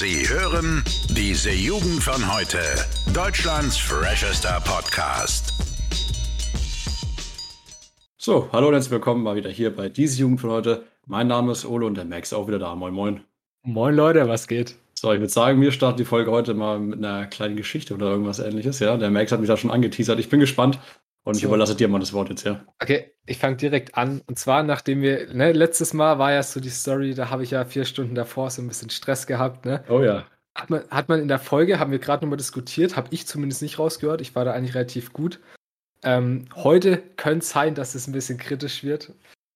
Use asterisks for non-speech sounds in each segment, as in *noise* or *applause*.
Sie hören diese Jugend von heute. Deutschlands freshester Podcast. So, hallo und herzlich willkommen mal wieder hier bei diese Jugend von heute. Mein Name ist Ole und der Max ist auch wieder da. Moin, moin. Moin Leute, was geht? So, ich würde sagen, wir starten die Folge heute mal mit einer kleinen Geschichte oder irgendwas ähnliches. Ja, der Max hat mich da schon angeteasert. Ich bin gespannt und ich So. überlasse dir mal das Wort jetzt, ja. Okay, ich fange direkt an. Und zwar, nachdem wir, ne, letztes Mal war ja so die Story, da habe ich ja vier Stunden davor so ein bisschen Stress gehabt, ne? Oh ja. Hat man, hat man in der Folge, haben wir gerade nochmal diskutiert, habe ich zumindest nicht rausgehört. Ich war da eigentlich relativ gut. Ähm, heute könnte es sein, dass es ein bisschen kritisch wird.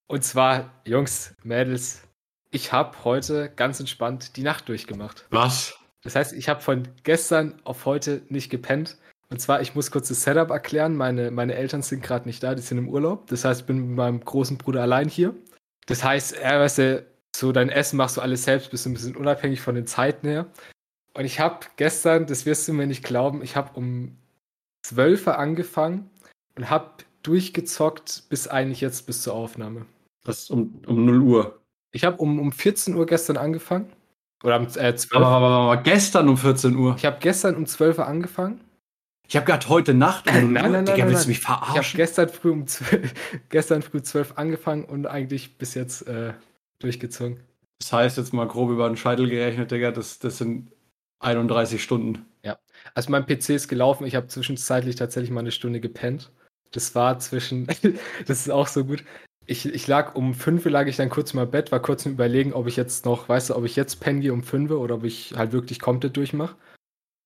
Und zwar, Jungs, Mädels, ich habe heute ganz entspannt die Nacht durchgemacht. Was? Das heißt, ich habe von gestern auf heute nicht gepennt. Und zwar, ich muss kurz das Setup erklären. Meine, meine Eltern sind gerade nicht da, die sind im Urlaub. Das heißt, ich bin mit meinem großen Bruder allein hier. Das heißt, er, weißt du, so dein Essen machst du alles selbst, bist ein bisschen unabhängig von den Zeiten her. Und ich habe gestern, das wirst du mir nicht glauben, ich habe um 12 Uhr angefangen und habe durchgezockt bis eigentlich jetzt bis zur Aufnahme. Das ist um, um 0 Uhr. Ich habe um, um 14 Uhr gestern angefangen. Oder um äh, 12 Aber, aber, aber, aber gestern um 14 Uhr. Ich habe gestern um 12 Uhr angefangen. Ich habe gerade heute Nacht 0 Nein, nein, nein, Digga, nein, willst du mich Ich habe verarschen? gestern früh um 12, *laughs* gestern früh 12 angefangen und eigentlich bis jetzt äh, durchgezogen. Das heißt jetzt mal grob über den Scheitel gerechnet, Digga, das, das sind 31 Stunden. Also mein PC ist gelaufen, ich habe zwischenzeitlich tatsächlich mal eine Stunde gepennt. Das war zwischen, *laughs* das ist auch so gut. Ich, ich lag um 5 Uhr lag ich dann kurz mal im Bett, war kurz im Überlegen, ob ich jetzt noch, weißt du, ob ich jetzt pennen gehe um 5 Uhr oder ob ich halt wirklich komplett durchmache.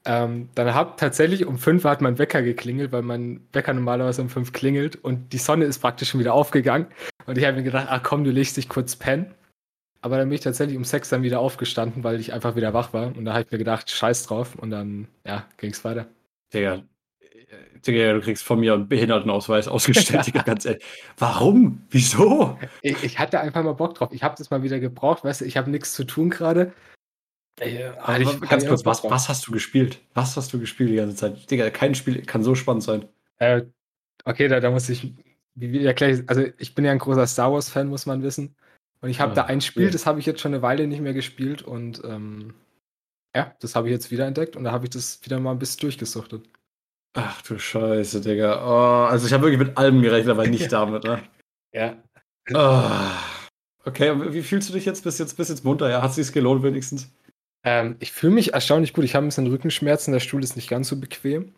Ähm, dann hat tatsächlich um 5 Uhr hat mein Wecker geklingelt, weil mein Wecker normalerweise um 5 klingelt und die Sonne ist praktisch schon wieder aufgegangen. Und ich habe mir gedacht, ach komm, du legst dich kurz pennen. Aber dann bin ich tatsächlich um 6 dann wieder aufgestanden, weil ich einfach wieder wach war. Und da habe ich mir gedacht, scheiß drauf. Und dann, ja, ging es weiter. Digga, Digga, du kriegst von mir einen Behindertenausweis ausgestellt, Digga, ganz ehrlich. Warum? Wieso? Ich, ich hatte einfach mal Bock drauf. Ich habe das mal wieder gebraucht, weißt du, ich habe nichts zu tun gerade. Äh, hatte ich- ganz kurz, was, was hast du gespielt? Was hast du gespielt die ganze Zeit? Digga, kein Spiel kann so spannend sein. Äh, okay, da, da muss ich, wie, wie erkläre ich, also ich bin ja ein großer Star Wars-Fan, muss man wissen. Und ich habe Ah, da ein Spiel, okay. das habe ich jetzt schon eine Weile nicht mehr gespielt und ähm, ja, das habe ich jetzt wieder entdeckt und da habe ich das wieder mal ein bisschen durchgesuchtet. Ach du Scheiße, Digga. Oh, also ich habe wirklich mit allem gerechnet, aber nicht *laughs* damit, ne? Ja. Oh. Okay, wie fühlst du dich jetzt? Bist jetzt, bist jetzt munter? Ja, hat sich's gelohnt wenigstens? Ähm, ich fühle mich erstaunlich gut. Ich habe ein bisschen Rückenschmerzen, der Stuhl ist nicht ganz so bequem.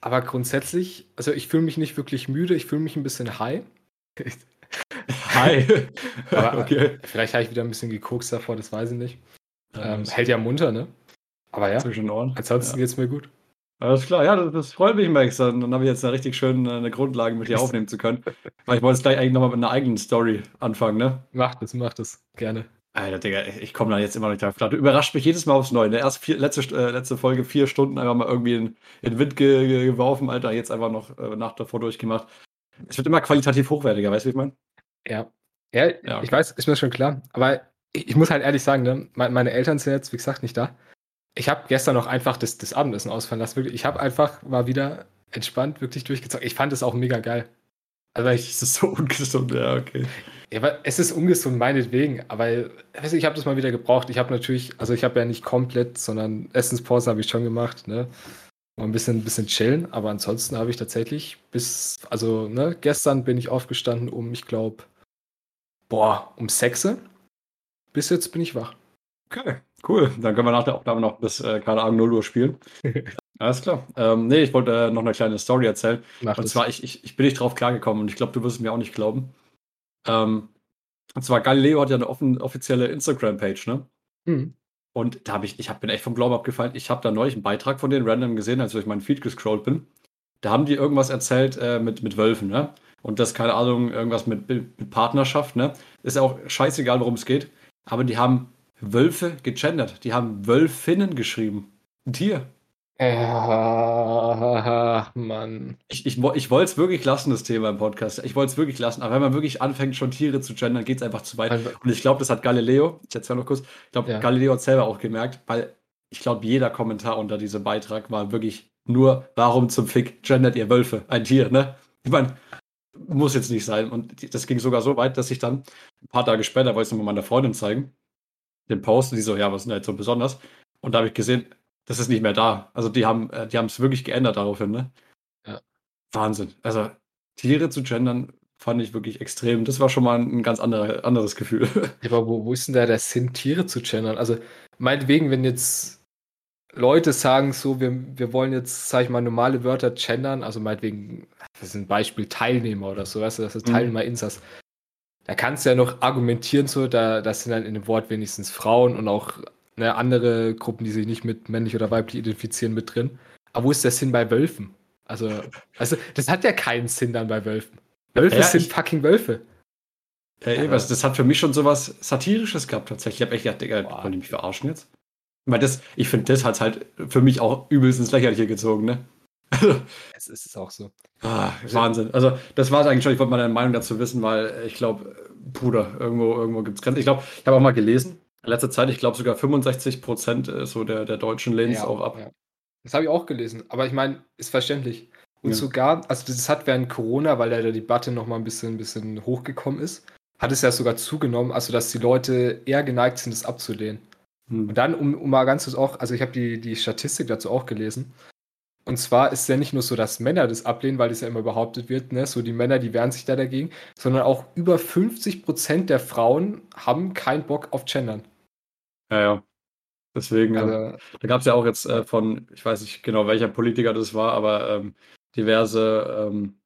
Aber grundsätzlich, also ich fühle mich nicht wirklich müde, ich fühle mich ein bisschen high. *laughs* Hi. *laughs* Aber- *laughs* okay. Vielleicht habe ich wieder ein bisschen gekokst davor, das weiß ich nicht. Ähm, hält ja munter, ne? Aber ja, zwischen Ohren. ansonsten Ja. geht's mir gut. Alles klar, ja, das, das freut mich, Max. Dann, dann habe ich jetzt eine richtig schöne eine Grundlage mit dir aufnehmen zu können. Weil ich wollte jetzt gleich eigentlich nochmal mit einer eigenen Story anfangen, ne? Macht es, macht es. Gerne. Alter, Digga, ich komme da jetzt immer noch nicht drauf klar. Du überrascht mich jedes Mal aufs Neue. Ne? Erst vier, letzte, äh, letzte Folge vier Stunden einfach mal irgendwie in, in den Wind ge ge geworfen, Alter. Jetzt einfach noch äh, nach davor durchgemacht. Es wird immer qualitativ hochwertiger, weißt du, wie ich meine? Ja. Ja, Ja, okay. ich weiß, ist mir schon klar. Aber ich, ich muss halt ehrlich sagen, ne, me- meine Eltern sind jetzt, wie gesagt, nicht da. Ich habe gestern noch einfach das, das Abendessen ausfallen lassen. Wirklich, Ich habe einfach mal wieder entspannt wirklich durchgezogen. Ich fand es auch mega geil. Also ich, Das ist so *laughs* ungesund, ja, okay. Ja, aber es ist ungesund, meinetwegen. Aber weißt du, ich habe das mal wieder gebraucht. Ich habe natürlich, also ich habe ja nicht komplett, sondern Essenspause habe ich schon gemacht, ne? Mal ein bisschen, ein bisschen chillen. Aber ansonsten habe ich tatsächlich bis, also, ne, gestern bin ich aufgestanden um, ich glaube, boah, um 6 Uhr. Bis jetzt bin ich wach. Okay, cool. Dann können wir nach der Aufnahme noch bis, äh, keine Ahnung, 0 Uhr spielen. *laughs* Alles klar. Ähm, nee, ich wollte äh, noch eine kleine Story erzählen. Macht Und es. zwar, ich, ich, ich bin nicht drauf klargekommen und ich glaube, du wirst es mir auch nicht glauben. Ähm, und zwar, Galileo hat ja eine offen, offizielle Instagram-Page, ne? Hm. Und da habe ich, ich hab, bin echt vom Glauben abgefallen. Ich habe da neulich einen Beitrag von denen random gesehen, als ich durch meinen Feed gescrollt bin. Da haben die irgendwas erzählt äh, mit, mit Wölfen, ne? Und das, keine Ahnung, irgendwas mit, mit Partnerschaft, ne? Ist ja auch scheißegal, worum es geht. Aber die haben Wölfe gegendert. Die haben Wölfinnen geschrieben. Ein Tier. Ja, Mann. Ich, ich, ich wollte es wirklich lassen, das Thema im Podcast. Ich wollte es wirklich lassen. Aber wenn man wirklich anfängt, schon Tiere zu gendern, geht es einfach zu weit. Einfach- Und ich glaube, das hat Galileo, ich erzähle noch kurz, ich glaube, Ja. Galileo hat selber auch gemerkt, weil ich glaube, jeder Kommentar unter diesem Beitrag war wirklich nur, warum zum Fick gendert ihr Wölfe? Ein Tier, ne? Ich meine, muss jetzt nicht sein. Und das ging sogar so weit, dass ich dann ein paar Tage später wollte ich es nochmal meiner Freundin zeigen. Den Post und die so, ja, was ist denn da jetzt so besonders? Und da habe ich gesehen, das ist nicht mehr da. Also die haben äh, die es wirklich geändert daraufhin, ne? Ja. Wahnsinn. Also Tiere zu gendern fand ich wirklich extrem. Das war schon mal ein ganz andere, anderes Gefühl. *laughs* Aber wo, wo ist denn da der Sinn, Tiere zu gendern? Also meinetwegen, wenn jetzt Leute sagen so, wir, wir wollen jetzt, sag ich mal, normale Wörter gendern, also meinetwegen, das ist ein Beispiel Teilnehmer oder so, weißt du, das ist Teilnehmer mhm. Insas. Da kannst du ja noch argumentieren, so, da das sind dann in dem Wort wenigstens Frauen und auch ne, andere Gruppen, die sich nicht mit männlich oder weiblich identifizieren, mit drin. Aber wo ist der Sinn bei Wölfen? Also, also das hat ja keinen Sinn dann bei Wölfen. Wölfe ja, sind ich, fucking Wölfe. Ja, ja. Was, das hat für mich schon so was Satirisches gehabt tatsächlich. Ich habe echt gedacht, Digga, wollen die mich verarschen jetzt? Weil das, ich finde, das hat halt für mich auch übelst ins Lächerliche gezogen, ne? *laughs* es ist auch so. Ah, Wahnsinn. Also, das war es eigentlich schon. Ich wollte mal deine Meinung dazu wissen, weil ich glaube, Bruder, irgendwo, irgendwo gibt es Grenzen. Ich glaube, ich habe auch mal gelesen, in letzter Zeit, ich glaube sogar 65 Prozent äh, so der, der Deutschen lehnen es ja, auch ab. Ja. Das habe ich auch gelesen, aber ich meine, ist verständlich. Und ja. sogar, also das hat während Corona, weil da der Debatte noch mal ein bisschen, ein bisschen hochgekommen ist, hat es ja sogar zugenommen, also dass die Leute eher geneigt sind, es abzulehnen. Hm. Und dann, um, um mal ganz kurz auch, also ich habe die, die Statistik dazu auch gelesen. Und zwar ist es ja nicht nur so, dass Männer das ablehnen, weil das ja immer behauptet wird, ne, so die Männer, die wehren sich da dagegen, sondern auch über 50 Prozent der Frauen haben keinen Bock auf Gendern. Ja, ja. Deswegen, also, da gab es ja auch jetzt äh, von, ich weiß nicht genau, welcher Politiker das war, aber ähm, diverse ähm,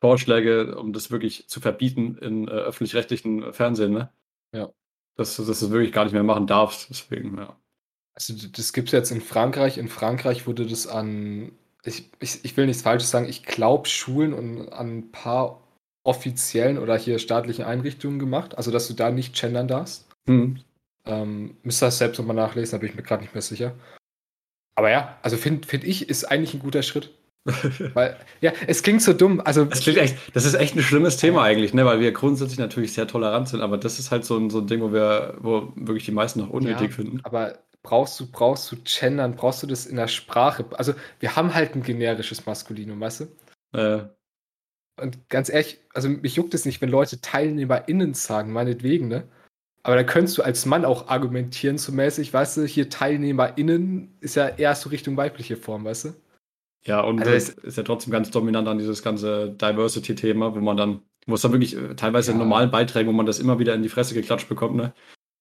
Vorschläge, um das wirklich zu verbieten in äh, öffentlich-rechtlichen Fernsehen, ne? Ja. Dass, dass du das wirklich gar nicht mehr machen darfst. Deswegen, ja. Also das gibt es jetzt in Frankreich. In Frankreich wurde das an, ich, ich, ich will nichts Falsches sagen, ich glaube Schulen und an ein paar offiziellen oder hier staatlichen Einrichtungen gemacht. Also dass du da nicht gendern darfst. Mhm. Ähm, müsst ihr das selbst nochmal nachlesen, da bin ich mir gerade nicht mehr sicher. Aber ja, also finde find ich, ist eigentlich ein guter Schritt. *laughs* Weil, ja, es klingt so dumm. Also, das, klingt echt, das ist echt ein schlimmes Thema eigentlich, ne? weil wir grundsätzlich natürlich sehr tolerant sind, aber das ist halt so ein, so ein Ding, wo wir, wo wirklich die meisten noch unnötig ja, finden. Aber brauchst du, brauchst du gendern, brauchst du das in der Sprache? Also, wir haben halt ein generisches Maskulinum, weißt du? Äh. Und ganz ehrlich, also mich juckt es nicht, wenn Leute TeilnehmerInnen sagen, meinetwegen, ne? Aber da könntest du als Mann auch argumentieren, so mäßig, weißt du, hier TeilnehmerInnen ist ja eher so Richtung weibliche Form, weißt du? Ja, und also das ist ja trotzdem ganz dominant an dieses ganze Diversity-Thema, wo man dann, wo es dann wirklich äh, teilweise ja. in normalen Beiträgen, wo man das immer wieder in die Fresse geklatscht bekommt, ne?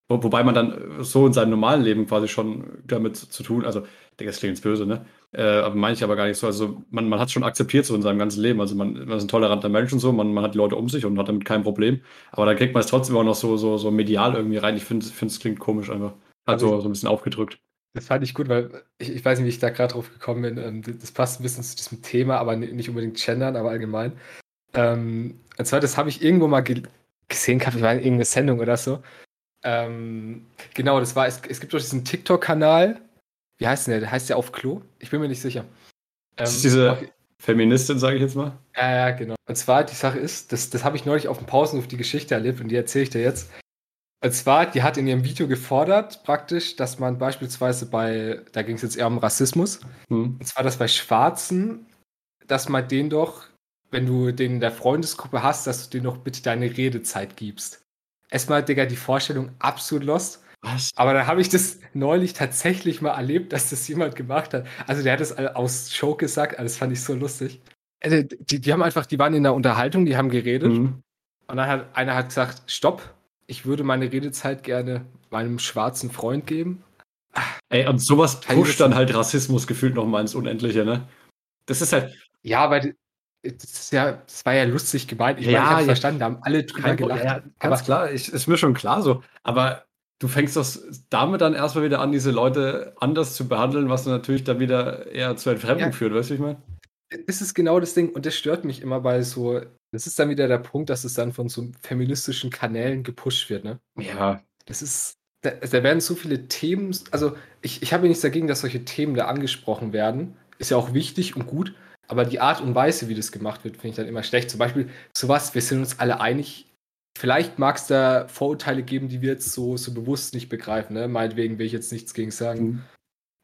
Wo, wobei man dann äh, so in seinem normalen Leben quasi schon damit zu, tun, also, das klingt jetzt böse, ne? Äh, aber meine ich aber gar nicht so. Also man, man hat es schon akzeptiert so in seinem ganzen Leben. Also man, man ist ein toleranter Mensch und so, man, man hat die Leute um sich und hat damit kein Problem. Aber dann kriegt man es trotzdem auch noch so, so, so medial irgendwie rein. Ich finde, es klingt komisch einfach. Also, also so ein bisschen aufgedrückt. Das fand ich gut, weil ich, ich weiß nicht, wie ich da gerade drauf gekommen bin. Ähm, das passt ein bisschen zu diesem Thema, aber nicht unbedingt gendern, aber allgemein. Ähm, und zwar, das habe ich irgendwo mal ge gesehen, ich war in irgendeiner Sendung oder so. Ähm, genau, das war, es, es gibt doch diesen TikTok-Kanal. Wie heißt der? Der heißt ja auf Klo? Ich bin mir nicht sicher. das ist diese Feministin, sage ich jetzt mal. Ja, ja, genau. Und zwar, die Sache ist, das, das habe ich neulich auf dem Pausenhof die Geschichte erlebt und die erzähle ich dir jetzt. Und zwar, die hat in ihrem Video gefordert, praktisch, dass man beispielsweise bei, da ging es jetzt eher um Rassismus, hm. und zwar, dass bei Schwarzen, dass man den doch, wenn du den in der Freundesgruppe hast, dass du denen doch bitte deine Redezeit gibst. Erstmal, Digga, die Vorstellung absolut lost. Was? Aber da habe ich das neulich tatsächlich mal erlebt, dass das jemand gemacht hat. Also der hat das aus Show gesagt, das fand ich so lustig. Also, die, die haben einfach, die waren in der Unterhaltung, die haben geredet. Mhm. Und dann hat einer hat gesagt, stopp, ich würde meine Redezeit gerne meinem schwarzen Freund geben. Ey, und sowas pusht dann halt Rassismus gefühlt nochmal ins Unendliche, ne? Das ist halt. Ja, weil das ja, das war ja lustig gemeint. Ich ja, meine, ich ja, verstanden, da haben alle drüber gelacht. Ja, ganz aber, klar, ich, ist mir schon klar so. Aber du fängst doch damit dann erstmal wieder an, diese Leute anders zu behandeln, was natürlich dann wieder eher zu Entfremdung ja, führt, weißt du, wie ich meine? Das ist genau das Ding und das stört mich immer bei so das ist dann wieder der Punkt, dass es dann von so feministischen Kanälen gepusht wird, ne? Ja. Das ist, da, da werden so viele Themen, also ich, ich habe nichts dagegen, dass solche Themen da angesprochen werden. Ist ja auch wichtig und gut, aber die Art und Weise, wie das gemacht wird, finde ich dann immer schlecht. Zum Beispiel sowas, wir sind uns alle einig, vielleicht mag es da Vorurteile geben, die wir jetzt so, so bewusst nicht begreifen, ne? Meinetwegen will ich jetzt nichts gegen sagen. Mhm.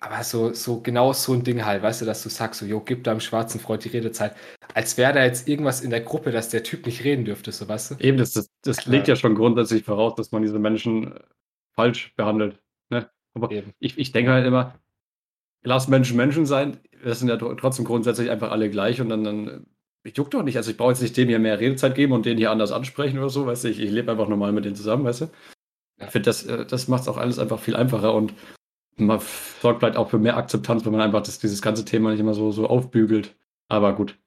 Aber so, so genau so ein Ding halt, weißt du, dass du sagst, so, jo, gib deinem schwarzen Freund die Redezeit. Als wäre da jetzt irgendwas in der Gruppe, dass der Typ nicht reden dürfte, so weißt du? Eben, das, das, das legt ja schon grundsätzlich voraus, dass man diese Menschen äh, falsch behandelt. Ne? Aber ich, ich denke halt immer, lass Menschen Menschen sein. Das sind ja trotzdem grundsätzlich einfach alle gleich und dann, dann ich juck doch nicht. Also ich brauche jetzt nicht dem hier mehr Redezeit geben und den hier anders ansprechen oder so, weißt du. Ich, ich lebe einfach normal mit denen zusammen, weißt du. Ich finde, das, äh, das macht es auch alles einfach viel einfacher und man sorgt vielleicht auch für mehr Akzeptanz, wenn man einfach das, dieses ganze Thema nicht immer so, so aufbügelt. Aber gut.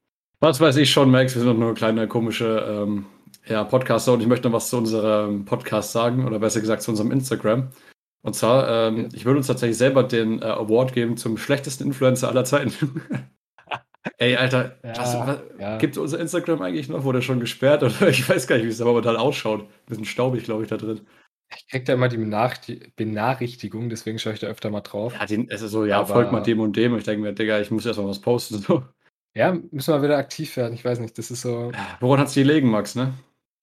Was weiß ich schon, Max, wir sind doch nur eine kleine komische ähm, ja, Podcaster und ich möchte noch was zu unserem Podcast sagen oder besser gesagt zu unserem Instagram. Und zwar, ähm, ja. ich würde uns tatsächlich selber den äh, Award geben zum schlechtesten Influencer aller Zeiten. *laughs* Ey, Alter, ja, was, was, ja. gibt unser Instagram eigentlich noch? Wurde schon gesperrt? *laughs* Oder ich weiß gar nicht, wie es da momentan ausschaut. Ein bisschen staubig, glaube ich, da drin. Ich krieg da immer die Benachrichtigung, deswegen schaue ich da öfter mal drauf. Ja, den, es ist so, ja, Aber, folgt mal dem und dem. Und ich denke mir, Digga, ich muss erstmal was posten. So. Ja, müssen wir wieder aktiv werden. Ich weiß nicht, das ist so. Woran hat es die gelegen, Max, ne?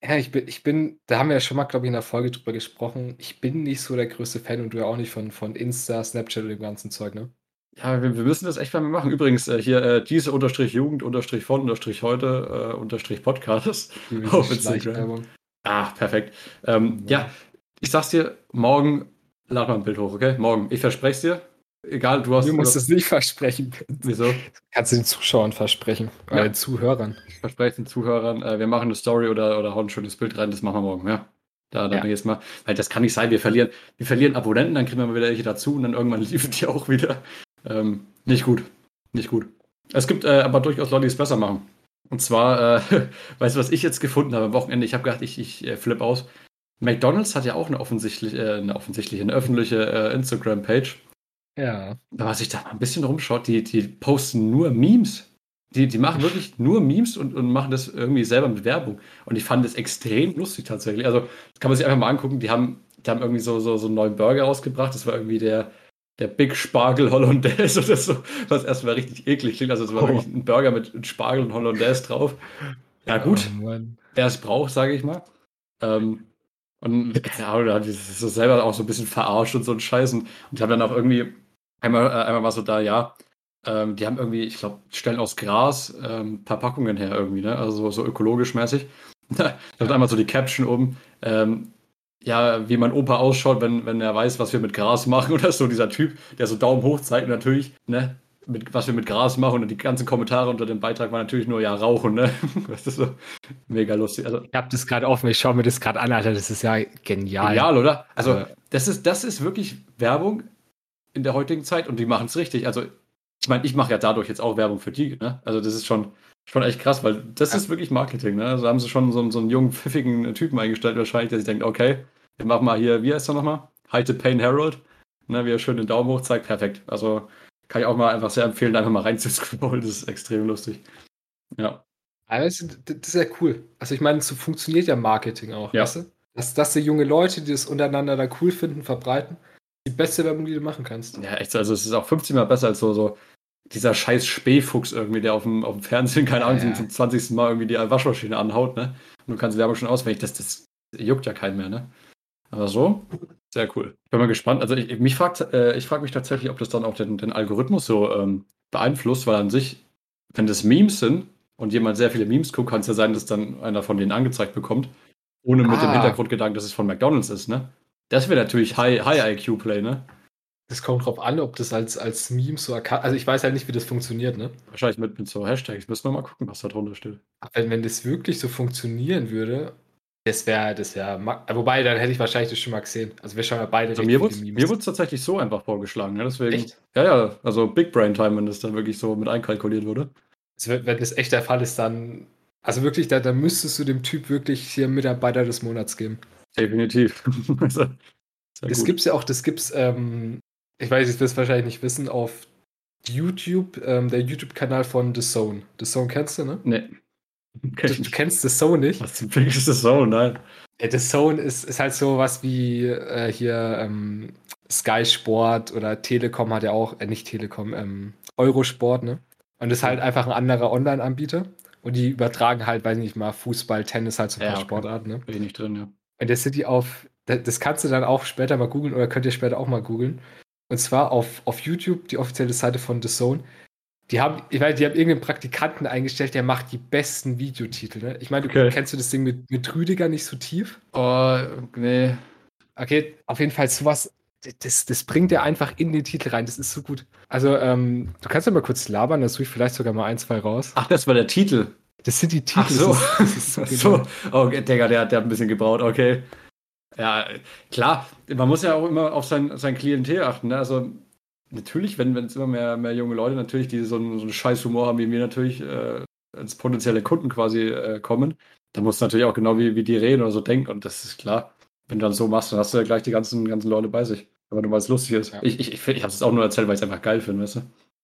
Ja, ich bin, ich bin, da haben wir ja schon mal, glaube ich, in der Folge drüber gesprochen. Ich bin nicht so der größte Fan und du ja auch nicht von, von Insta, Snapchat und dem ganzen Zeug, ne? Ja, wir, wir müssen das echt mal machen. Übrigens, äh, hier äh, diese unterstrich Jugend, unterstrich von, unterstrich heute, äh, unterstrich Podcast *laughs* auf Instagram. Ah, perfekt. Ähm, ja, ich sag's dir, morgen lad mal ein Bild hoch, okay? Morgen. Ich verspreche es dir. Egal, du hast. Du musst es nicht versprechen. Wieso? Kannst du den Zuschauern versprechen. Ja. Den Zuhörern. Ich verspreche den Zuhörern, äh, wir machen eine Story oder, oder hauen ein schönes Bild rein, das machen wir morgen, ja. Da, da ja. jetzt mal, weil das kann nicht sein, wir verlieren, wir verlieren Abonnenten, dann kriegen wir mal wieder welche dazu und dann irgendwann *laughs* liefern die auch wieder. Ähm, nicht gut. Nicht gut. Es gibt äh, aber durchaus Leute, die es besser machen. Und zwar, äh, *laughs* weißt du, was ich jetzt gefunden habe am Wochenende? Ich habe gedacht, ich, ich äh, flip aus. McDonalds hat ja auch eine offensichtliche, äh, eine offensichtliche, eine öffentliche äh, Instagram-Page. Ja. Aber was ich da mal ein bisschen rumschaut, die, die posten nur Memes. Die, die machen wirklich nur Memes und, und machen das irgendwie selber mit Werbung. Und ich fand das extrem lustig tatsächlich. Also, das kann man sich einfach mal angucken. Die haben, die haben irgendwie so, so, so einen neuen Burger rausgebracht. Das war irgendwie der, der Big Spargel Hollandaise *laughs* oder so, was erstmal richtig eklig klingt. Also, es war oh. wirklich ein Burger mit Spargel und Hollandaise drauf. Ja, gut. Oh, wer es braucht, sage ich mal. Ähm, und *laughs* keine Ahnung, da hat die so selber auch so ein bisschen verarscht und so ein Scheiß. Und, und die haben dann auch irgendwie, einmal, äh, einmal war so da, ja, ähm, die haben irgendwie, ich glaube, stellen aus Gras ähm, Verpackungen her irgendwie, ne? Also so, ökologisch mäßig. *laughs* da hat einmal so die Caption oben, ähm, ja, wie mein Opa ausschaut, wenn, wenn er weiß, was wir mit Gras machen *laughs* oder so, dieser Typ, der so Daumen hoch zeigt und natürlich, ne, mit, was wir mit Gras machen und die ganzen Kommentare unter dem Beitrag waren natürlich nur ja rauchen, ne? *laughs* Das ist so mega lustig. Also, ich habe das gerade offen, ich schaue mir das gerade an, Alter, das ist ja genial. Genial, oder? Also, also, das ist, das ist wirklich Werbung in der heutigen Zeit und die machen es richtig. Also, ich meine, ich mache ja dadurch jetzt auch Werbung für die, ne? Also, das ist schon, schon echt krass, weil das ist wirklich Marketing, ne? Also haben sie schon so, so einen jungen, pfiffigen Typen eingestellt, wahrscheinlich, der sich denkt, okay, wir machen mal hier, wie heißt er nochmal? Hide Pain Harold, ne? Wie er schön den Daumen hoch zeigt, perfekt. Also, kann ich auch mal einfach sehr empfehlen, einfach mal reinzuscrollen. Das ist extrem lustig. Ja. Also, das ist ja cool. Also ich meine, so funktioniert ja Marketing auch, ja. weißt du? Dass, dass die junge Leute, die das untereinander da cool finden, verbreiten, die beste Werbung, die du machen kannst. Ja, echt. Also es ist auch 15 Mal besser als so, so dieser scheiß Spähfuchs irgendwie, der auf dem, auf dem Fernsehen, keine Ahnung, ja, ja. zum 20. Mal irgendwie die Waschmaschine anhaut, ne? Und du kannst die Werbung schon auswendig. Das, das juckt ja keinen mehr, ne? Aber so, sehr cool. Ich bin mal gespannt. Also ich, mich fragt, äh, ich frage mich tatsächlich, ob das dann auch den, den Algorithmus so ähm, beeinflusst, weil an sich, wenn das Memes sind und jemand sehr viele Memes guckt, kann es ja sein, dass dann einer von denen angezeigt bekommt, ohne mit dem ah. Hintergrundgedanken, dass es von McDonalds ist, ne? Das wäre natürlich High, High IQ Play, ne? Das kommt drauf an, ob das als, als Meme so erkannt. Also ich weiß halt nicht, wie das funktioniert, ne? Wahrscheinlich mit, mit so Hashtags. Müssen wir mal gucken, was da drunter steht. Wenn, wenn das wirklich so funktionieren würde, das wäre, das wäre, wobei, dann hätte ich wahrscheinlich das schon mal gesehen. Also wir schauen ja beide. Also mir wurde es tatsächlich so einfach vorgeschlagen. Ja, deswegen, echt? Ja, ja, also Big Brain Time, wenn das dann wirklich so mit einkalkuliert wurde. Also wenn das echt der Fall ist, dann, also wirklich, da, da müsstest du dem Typ wirklich hier Mitarbeiter des Monats geben. Definitiv. *laughs* also, das gibt es ja auch, das gibt's, ähm, ich weiß, ich will es wahrscheinlich nicht wissen, auf YouTube, ähm, der YouTube-Kanal von The Zone. The Zone kennst du, ne? Nee. Du, du, kennst The Zone nicht? Was zum Fick ist The Zone? Nein. Ja, The Zone ist, ist halt so was wie äh, hier ähm, Sky Sport oder Telekom hat ja auch, äh, nicht Telekom, ähm, Eurosport, ne? Und ist halt einfach ein anderer Online-Anbieter. Und die übertragen halt, weiß nicht mal, Fußball, Tennis, halt so ein ja, paar okay. Sportarten, ne? Bin ich nicht drin, ja. Und der City auf, das kannst du dann auch später mal googeln oder könnt ihr später auch mal googeln. Und zwar auf, auf YouTube, die offizielle Seite von The Zone, die haben, ich meine, die haben irgendeinen Praktikanten eingestellt, der macht die besten Videotitel. Ne? Ich meine, okay. kennst du das Ding mit, mit Rüdiger nicht so tief? Oh, nee. Okay, auf jeden Fall sowas. das, das bringt er einfach in den Titel rein. Das ist so gut. Also, ähm, du kannst ja mal kurz labern, dann suche ich vielleicht sogar mal ein, zwei raus. Ach, das war der Titel. Das sind die Titel. Ach so. Das ist, das ist *laughs* so, so. Oh, Digga, der, der hat ein bisschen gebraut, okay. Ja, klar, man muss ja auch immer auf sein, sein Klientel achten. Ne? Also, natürlich, wenn es immer mehr, mehr junge Leute natürlich, die so einen, so einen scheiß Humor haben, wie wir natürlich äh, als potenzielle Kunden quasi äh, kommen, dann musst du natürlich auch genau wie, wie die reden oder so denken. Und das ist klar. Wenn du dann so machst, dann hast du ja gleich die ganzen, ganzen Leute bei sich. Aber nur weil es lustig ist. Ja. Ich, ich, ich, ich habe es auch nur erzählt, weil ich es einfach geil finde, weißt du?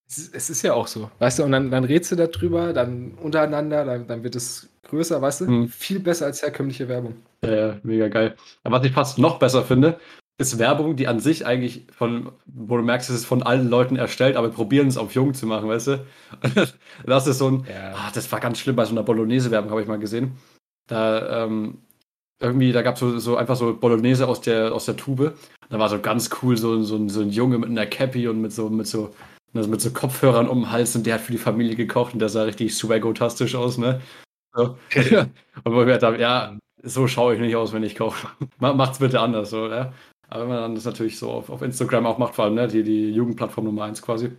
Es ist, ja auch so. Weißt du, und dann, dann redst du darüber, dann untereinander, dann, dann wird es größer, weißt du? Hm. Viel besser als herkömmliche Werbung. Ja, ja, mega geil. Aber was ich fast noch besser finde, ist Werbung, die an sich eigentlich von, wo du merkst, es ist von allen Leuten erstellt, aber probieren es auf jung zu machen, weißt du? *laughs* das ist so ein, ja. ah, das war ganz schlimm bei so einer Bolognese-Werbung, habe ich mal gesehen. Da, ähm, irgendwie, da gab es so, so, einfach so Bolognese aus der, aus der Tube. Da war so ganz cool, so, so, so ein Junge mit einer Cappy und mit so, mit so, also mit so Kopfhörern um den Hals und der hat für die Familie gekocht und der sah richtig swaggotastisch aus, ne? So. *laughs* und wo ich mir dachte, ja, so schaue ich nicht aus, wenn ich koche. *laughs* Macht's bitte anders, so, ja? Aber wenn man dann das natürlich so auf, auf Instagram auch macht, vor allem, ne, die, die Jugendplattform Nummer eins quasi,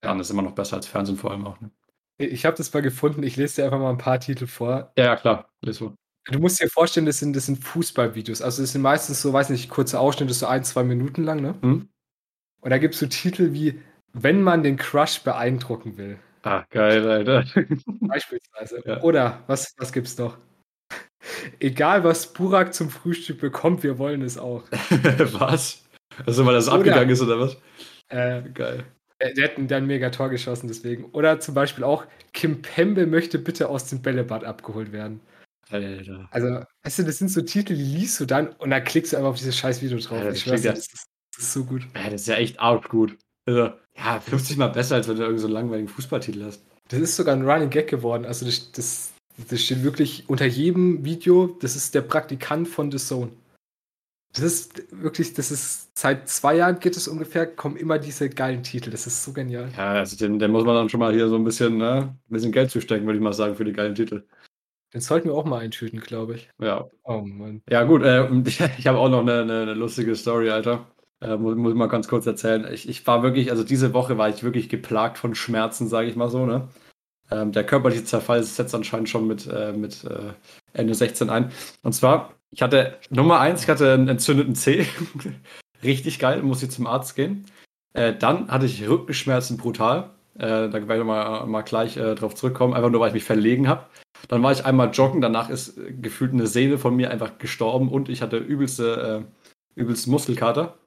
dann ist es immer noch besser als Fernsehen vor allem auch. Ne? Ich habe das mal gefunden, ich lese dir einfach mal ein paar Titel vor. Ja, ja klar, lese mal. Du musst dir vorstellen, das sind, das sind Fußballvideos. Also das sind meistens so, weiß nicht, kurze Ausschnitte, so ein, zwei Minuten lang, ne? Hm? Und da gibt es so Titel wie, wenn man den Crush beeindrucken will. Ah, geil, Alter. Beispielsweise. Ja. Oder, was, was gibt's noch? Egal, was Burak zum Frühstück bekommt, wir wollen es auch. *laughs* was? Also, weil das oder, abgegangen ist, oder was? Äh, Geil. Der, der hat ein mega Tor geschossen, deswegen. Oder zum Beispiel auch, Kim Pembe möchte bitte aus dem Bällebad abgeholt werden. Alter. Also, weißt du, das sind so Titel, die liest du dann und dann klickst du einfach auf dieses scheiß Video drauf. Ja, das, schwör's, ja, das, ist, das, ist, so gut. Ja, das ist ja echt arg gut. Also, ja, 50 Mal besser, als wenn du irgendeinen so einen langweiligen Fußballtitel hast. Das ist sogar ein Running Gag geworden. Also, das, das, das steht wirklich unter jedem Video, das ist der Praktikant von The Zone. Das ist wirklich, das ist seit zwei Jahren geht es ungefähr, kommen immer diese geilen Titel. Das ist so genial. Ja, also den, den muss man dann schon mal hier so ein bisschen, ne, ein bisschen Geld zustecken, würde ich mal sagen, für die geilen Titel. Den sollten wir auch mal eintüten, glaube ich. Ja. Oh Mann. Ja, gut, äh, ich, *laughs* ich habe auch noch eine, eine, eine, lustige Story, Alter. Äh, muss, muss mal ganz kurz erzählen. Ich, ich war wirklich, also diese Woche war ich wirklich geplagt von Schmerzen, sage ich mal so, ne? Ähm, der körperliche Zerfall setzt anscheinend schon mit, äh, mit äh, Ende 16 ein. Und zwar, ich hatte Nummer eins, ich hatte einen entzündeten Zeh. *laughs* Richtig geil, muss ich zum Arzt gehen. Äh, dann hatte ich Rückenschmerzen brutal. Äh, da werde ich mal, mal gleich äh, drauf zurückkommen, einfach nur weil ich mich verlegen habe. Dann war ich einmal joggen, danach ist äh, gefühlt eine Seele von mir einfach gestorben und ich hatte übelste, äh, übelste Muskelkater.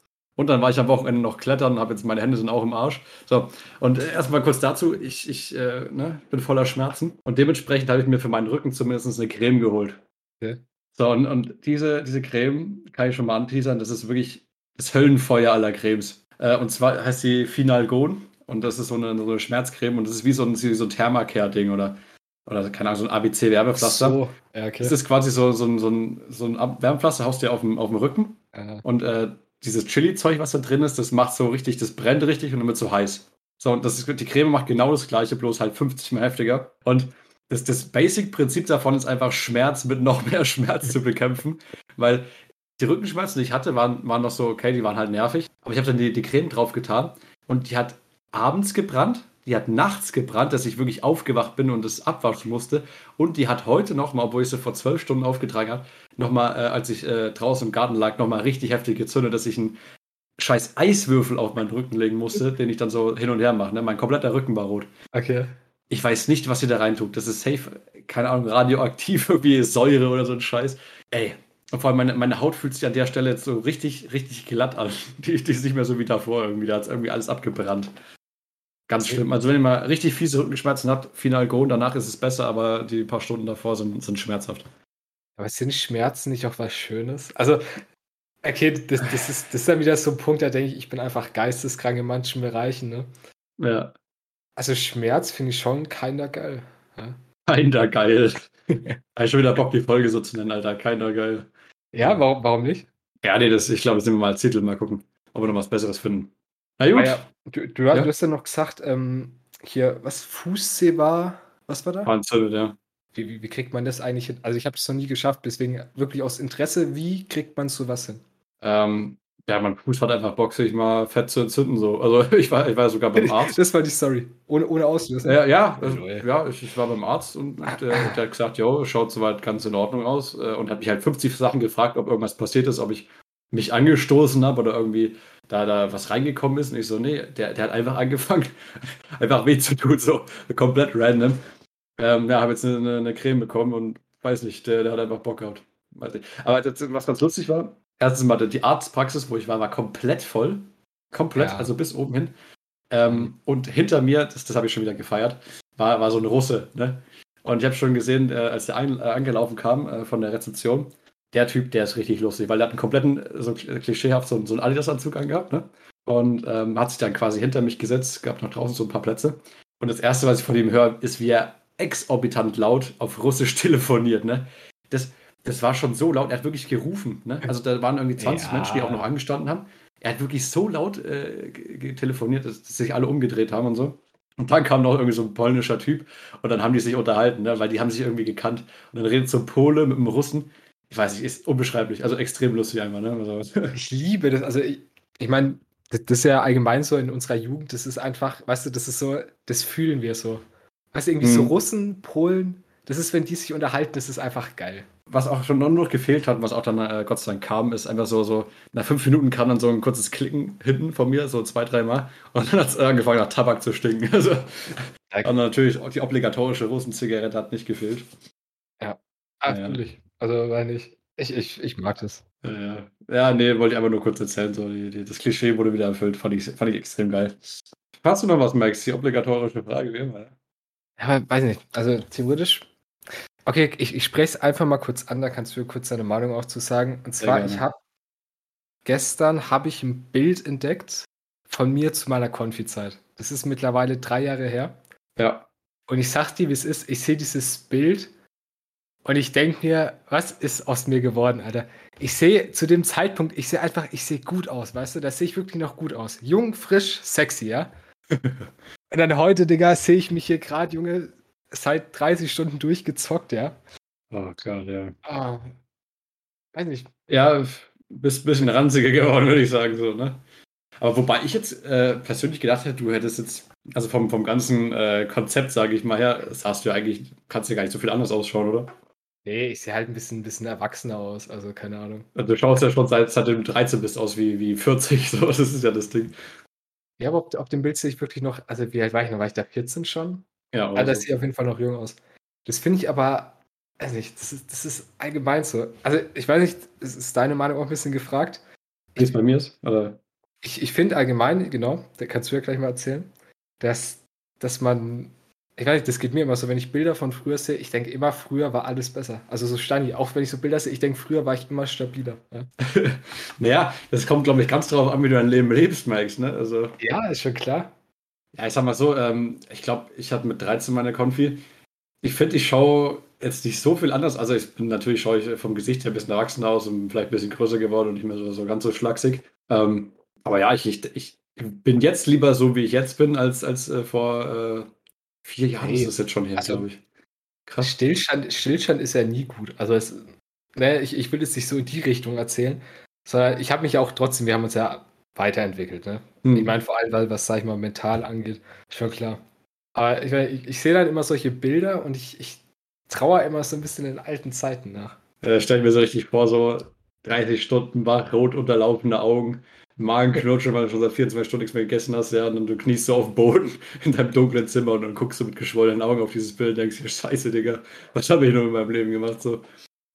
Und dann war ich am Wochenende noch klettern, habe jetzt meine Hände sind auch im Arsch. So, und äh, erstmal kurz dazu, ich, ich äh, ne, bin voller Schmerzen und dementsprechend habe ich mir für meinen Rücken zumindest eine Creme geholt. Okay. So, und, und diese, diese Creme kann ich schon mal anteasern, das ist wirklich das Höllenfeuer aller Cremes. Äh, und zwar heißt sie Finalgon und das ist so eine, so eine Schmerzcreme und das ist wie so ein, so ein Thermacare-Ding oder oder keine Ahnung, so ein ABC-Wärmepflaster. So, okay. Das ist quasi so, so, ein, so, ein, so ein Wärmepflaster, haust du auf dem, auf dem Rücken. Aha. Und äh, dieses Chili-Zeug, was da drin ist, das macht so richtig, das brennt richtig und dann wird so heiß. So, und das ist, die Creme macht genau das gleiche, bloß halt 50 mal heftiger. Und das, das Basic-Prinzip davon ist einfach, Schmerz mit noch mehr *laughs* Schmerz zu bekämpfen. Weil die Rückenschmerzen, die ich hatte, waren, waren noch so, okay, die waren halt nervig. Aber ich habe dann die, die Creme drauf getan und die hat abends gebrannt die hat nachts gebrannt, dass ich wirklich aufgewacht bin und es abwaschen musste. Und die hat heute nochmal, obwohl ich sie vor zwölf Stunden aufgetragen habe, nochmal, äh, als ich äh, draußen im Garten lag, nochmal richtig heftig gezündet, dass ich einen scheiß Eiswürfel auf meinen Rücken legen musste, den ich dann so hin und her mache. Ne? Mein kompletter Rücken war rot. Okay. Ich weiß nicht, was sie da reintut. Das ist safe, keine Ahnung, radioaktiv, *laughs* irgendwie Säure oder so ein Scheiß. Ey, und vor allem meine, meine Haut fühlt sich an der Stelle jetzt so richtig, richtig glatt an. *laughs* Die, die ist nicht mehr so wie davor irgendwie. Da hat es irgendwie alles abgebrannt. Ganz schlimm. Also wenn ihr mal richtig fiese Rückenschmerzen habt, final go, danach ist es besser, aber die paar Stunden davor sind, sind schmerzhaft. Aber sind Schmerzen nicht auch was Schönes? Also, okay, das, das, ist, das ist dann wieder so ein Punkt, da denke ich, ich bin einfach geisteskrank in manchen Bereichen, ne? Ja. Also Schmerz finde ich schon keiner geil. Ja? Keiner geil. *laughs* ich schon wieder Bock, die Folge so zu nennen, Alter. Keiner geil. Ja, warum, warum nicht? Ja, nee, das, ich glaube, das nehmen wir mal als Titel, mal gucken, ob wir noch was Besseres finden. Na gut. Ah, ja. Du, du, ja. du, hast ja noch gesagt, ähm, hier, was Fußsee war, was war da? Panzert, ja. Wie, wie, wie, kriegt man das eigentlich hin? Also ich habe es noch nie geschafft, deswegen wirklich aus Interesse, wie kriegt man sowas hin? Ähm, Ja, mein Fuß hat einfach Bock, sich mal fett zu entzünden. So. Also *laughs* ich war, ich war sogar beim Arzt. *laughs* Das war die Story. Ohne, ohne Auslösen. Ja, ja, also, ja ich, ich, war beim Arzt und der, der hat gesagt, jo, schaut soweit ganz in Ordnung aus äh, und hat mich halt 50 Sachen gefragt, ob irgendwas passiert ist, ob ich mich angestoßen habe oder irgendwie da, da was reingekommen ist. Und ich so, nee, der, der hat einfach angefangen, *laughs* einfach weh zu tun, so komplett random. Ähm, ja, habe jetzt eine, eine, Creme bekommen und weiß nicht, der, der hat einfach Bock gehabt. Aber das, was ganz lustig war, erstens mal die Arztpraxis, wo ich war, war komplett voll. Komplett, ja. also bis oben hin. Ähm, und hinter mir, das, das habe ich schon wieder gefeiert, war, war so ein Russe. Ne? Und ich habe schon gesehen, äh, als der ein, äh, angelaufen kam äh, von der Rezeption, der Typ, der ist richtig lustig, weil der hat einen kompletten, so klischeehaft, so, so einen Adidas-Anzug angehabt, ne? Und ähm, hat sich dann quasi hinter mich gesetzt, gab noch draußen so ein paar Plätze. Und das erste, was ich von ihm höre, ist, wie er exorbitant laut auf Russisch *laughs* telefoniert, ne? Das, das war schon so laut, er hat wirklich gerufen, ne? Also da waren irgendwie 20 ja. Menschen, die auch noch angestanden haben. Er hat wirklich so laut äh, telefoniert, dass, dass sich alle umgedreht haben und so. Und dann kam noch irgendwie so ein polnischer Typ und dann haben die sich unterhalten, ne? weil die haben sich irgendwie gekannt. Und dann redet so ein Pole mit einem Russen ich weiß nicht, ist unbeschreiblich. Also extrem lustig einfach, ne? Also, *laughs* ich liebe das. Also ich, ich meine, das, das, ist ja allgemein so in unserer Jugend, das ist einfach, weißt du, das ist so, das fühlen wir so. Weißt du, irgendwie mhm. so Russen, Polen, das ist, wenn die sich unterhalten, das ist einfach geil. Was auch schon noch gefehlt hat, was auch dann äh, Gott sei Dank kam, ist einfach so, so, nach fünf Minuten kam dann so ein kurzes Klicken hinten von mir, so zwei, dreimal. Und dann hat es angefangen, nach Tabak zu stinken. *laughs* Also, und natürlich die obligatorische Russenzigarette hat nicht gefehlt. Ja, natürlich. Ja. Also, weil ich, ich, ich, ich mag das. Ja, ja. ja, nee, wollte ich einfach nur kurz erzählen. So, die, die, das Klischee wurde wieder erfüllt. Fand ich, fand ich extrem geil. Hast du noch was, Max? Die obligatorische Frage wie immer. Aber weiß nicht. Also, theoretisch. Okay, ich, ich spreche es einfach mal kurz an, da kannst du kurz deine Meinung auch zu sagen. Und zwar, ich habe gestern habe ich ein Bild entdeckt von mir zu meiner Konfi-Zeit. Das ist mittlerweile drei Jahre her. Ja. Und ich sag dir, wie es ist. Ich sehe dieses Bild und ich denke mir, was ist aus mir geworden, Alter? Ich sehe zu dem Zeitpunkt, ich sehe einfach, ich sehe gut aus, weißt du? Da sehe ich wirklich noch gut aus. Jung, frisch, sexy, ja? Und dann heute, Digga, sehe ich mich hier gerade, Junge, seit 30 Stunden durchgezockt, ja? Oh, klar, ja. Oh, weiß nicht. Ja, bist ein bisschen ranziger geworden, würde ich sagen, so, ne? Aber wobei ich jetzt äh, persönlich gedacht hätte, du hättest jetzt, also vom, vom ganzen äh, Konzept, sage ich mal her, sahst du ja eigentlich, kannst ja gar nicht so viel anders ausschauen, oder? Nee, ich sehe halt ein bisschen, bisschen erwachsener aus, also keine Ahnung. Also du schaust ja schon seit, seit du 13 bist aus wie, wie 40, *laughs* so, das ist ja das Ding. Ja, aber auf, auf dem Bild sehe ich wirklich noch, also wie alt war ich noch? War ich da 14 schon? Ja, also. das sieht auf jeden Fall noch jung aus. Das finde ich aber, also nicht, das ist, das ist allgemein so. Also ich weiß nicht, ist deine Meinung auch ein bisschen gefragt? Wie es bei mir ist? Oder? Ich, ich finde allgemein, genau, da kannst du ja gleich mal erzählen, dass, dass man ich weiß nicht, das geht mir immer so, wenn ich Bilder von früher sehe, ich denke immer, früher war alles besser. Also so Steini, auch wenn ich so Bilder sehe, ich denke, früher war ich immer stabiler. Ja. *laughs* naja, das kommt, glaube ich, ganz darauf an, wie du dein Leben lebst, Max. Ne? Also, ja, ist schon klar. Ja, ich sag mal so, ähm, ich glaube, ich hatte mit 13 meine Konfi. Ich finde, ich schaue jetzt nicht so viel anders. Also ich bin natürlich schaue ich vom Gesicht her ein bisschen erwachsener aus und vielleicht ein bisschen größer geworden und nicht mehr so, so ganz so schlaksig. Ähm, aber ja, ich, ich, ich bin jetzt lieber so, wie ich jetzt bin, als, als äh, vor äh, Vier Jahre hey, ist das jetzt schon her, also, glaube ich. Krass. Stillstand, Stillstand ist ja nie gut. Also es, ne, ich, ich will jetzt nicht so in die Richtung erzählen, sondern ich habe mich auch trotzdem, wir haben uns ja weiterentwickelt. Ne? Hm. Ich meine vor allem, weil was, sag ich mal, mental angeht, schon klar. Aber ich, ich, ich sehe dann immer solche Bilder und ich, ich trauere immer so ein bisschen in alten Zeiten nach. Äh, stell ich mir so richtig vor, so 30 Stunden wach, rot unterlaufende Augen, Magen weil du schon seit 24 Stunden nichts mehr gegessen hast, ja, und dann du kniest so auf dem Boden *laughs* in deinem dunklen Zimmer und dann guckst du mit geschwollenen Augen auf dieses Bild und denkst dir, scheiße, Digga, was habe ich nur in meinem Leben gemacht, so.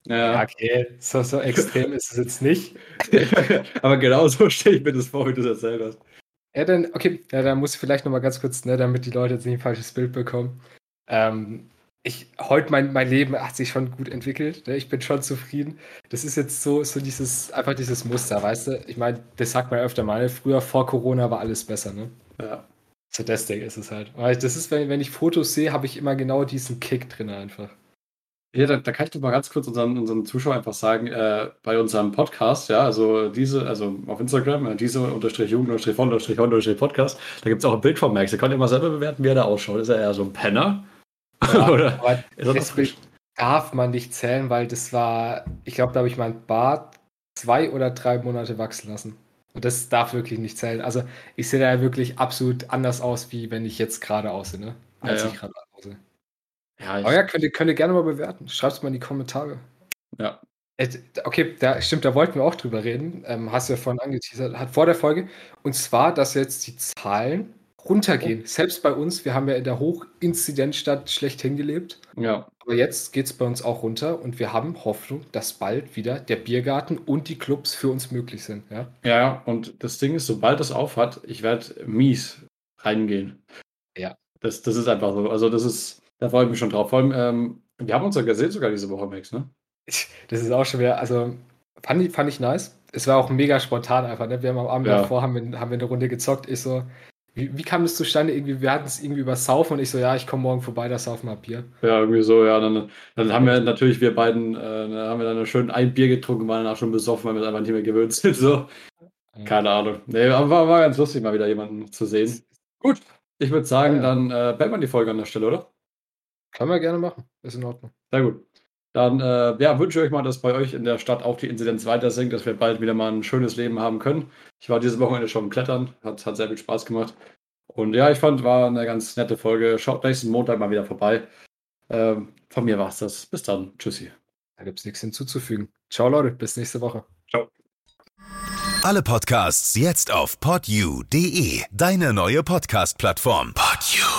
Ja, okay, so, so extrem ist es jetzt nicht. *laughs* Aber genau so stelle ich mir das vor, wie du das erzählt hast. Ja, dann, okay, ja, dann muss ich vielleicht nochmal ganz kurz, ne, damit die Leute jetzt nicht ein falsches Bild bekommen. Ähm, ich, heute mein, mein Leben hat sich schon gut entwickelt. Ne? Ich bin schon zufrieden. Das ist jetzt so, so dieses, einfach dieses Muster, weißt du? Ich meine, das sagt man öfter mal. Früher vor Corona war alles besser, ne? Ja. So das Ding ist es halt. Weil das ist, wenn, wenn ich Fotos sehe, habe ich immer genau diesen Kick drin einfach. Ja, da, da, kann ich doch mal ganz kurz unseren, unseren Zuschauern einfach sagen, äh, bei unserem Podcast, ja, also diese, also auf Instagram, äh, diese unterstrich Jugend unterstrich von unterstrich unterstrich Podcast, da gibt es auch ein Bild von Max. Da könnt ihr mal selber bewerten, wie er da ausschaut. Ist er eher so ein Penner? Ja, *laughs* Oder aber das darf man nicht zählen, weil das war, ich glaube, da habe ich mein Bart zwei oder drei Monate wachsen lassen. Und das darf wirklich nicht zählen. Also ich sehe da ja wirklich absolut anders aus, wie wenn ich jetzt gerade aussehe, ne? Als Ja, ich gerade aussehe. Ja, Aber ja, könnt ihr, könnt ihr gerne mal bewerten. Schreibt es mal in die Kommentare. ja. Okay, da stimmt, da wollten wir auch drüber reden. Ähm, hast du ja vorhin angeteasert, hat vor der Folge. Und zwar, dass jetzt die Zahlen runtergehen. Selbst bei uns, wir haben ja in der Hochinzidenzstadt schlechthin gelebt. ja. Aber jetzt geht es bei uns auch runter und wir haben Hoffnung, dass bald wieder der Biergarten und die Clubs für uns möglich sind. Ja? Ja, und das Ding ist, sobald das aufhat, ich werde mies reingehen. Ja. Das, das ist einfach so. Also, das ist, da freue ich mich schon drauf. Vor allem, ähm, wir haben uns ja gesehen sogar diese Woche, Max, ne? *laughs* Das ist auch schon wieder, also fand ich, fand ich nice. Es war auch mega spontan einfach. Ne? Wir haben am Abend Ja. davor haben wir, haben wir eine Runde gezockt. Ich so, wie, wie kam das zustande? Irgendwie, wir hatten es irgendwie über Saufen und ich so, ja, ich komme morgen vorbei, da saufen wir Bier. Ja, irgendwie so, ja. Dann, dann haben wir natürlich, wir beiden, äh, haben wir dann schön ein Bier getrunken, waren danach schon besoffen, weil wir es einfach nicht mehr gewöhnt sind. So. Keine Ahnung. Nee, aber war, war ganz lustig, mal wieder jemanden zu sehen. Gut, ich würde sagen, Ja, ja. dann äh, beenden wir die Folge an der Stelle, oder? Können wir gerne machen. Ist in Ordnung. Sehr gut. Dann äh, ja, wünsche ich euch mal, dass bei euch in der Stadt auch die Inzidenz weiter sinkt, dass wir bald wieder mal ein schönes Leben haben können. Ich war dieses Wochenende schon klettern, hat, hat sehr viel Spaß gemacht. Und ja, ich fand, war eine ganz nette Folge. Schaut nächsten Montag mal wieder vorbei. Ähm, von mir war es das. Bis dann. Tschüssi. Da gibt es nichts hinzuzufügen. Ciao, Leute. Bis nächste Woche. Ciao. Alle Podcasts jetzt auf podyou.de, deine neue Podcast-Plattform. Podyou.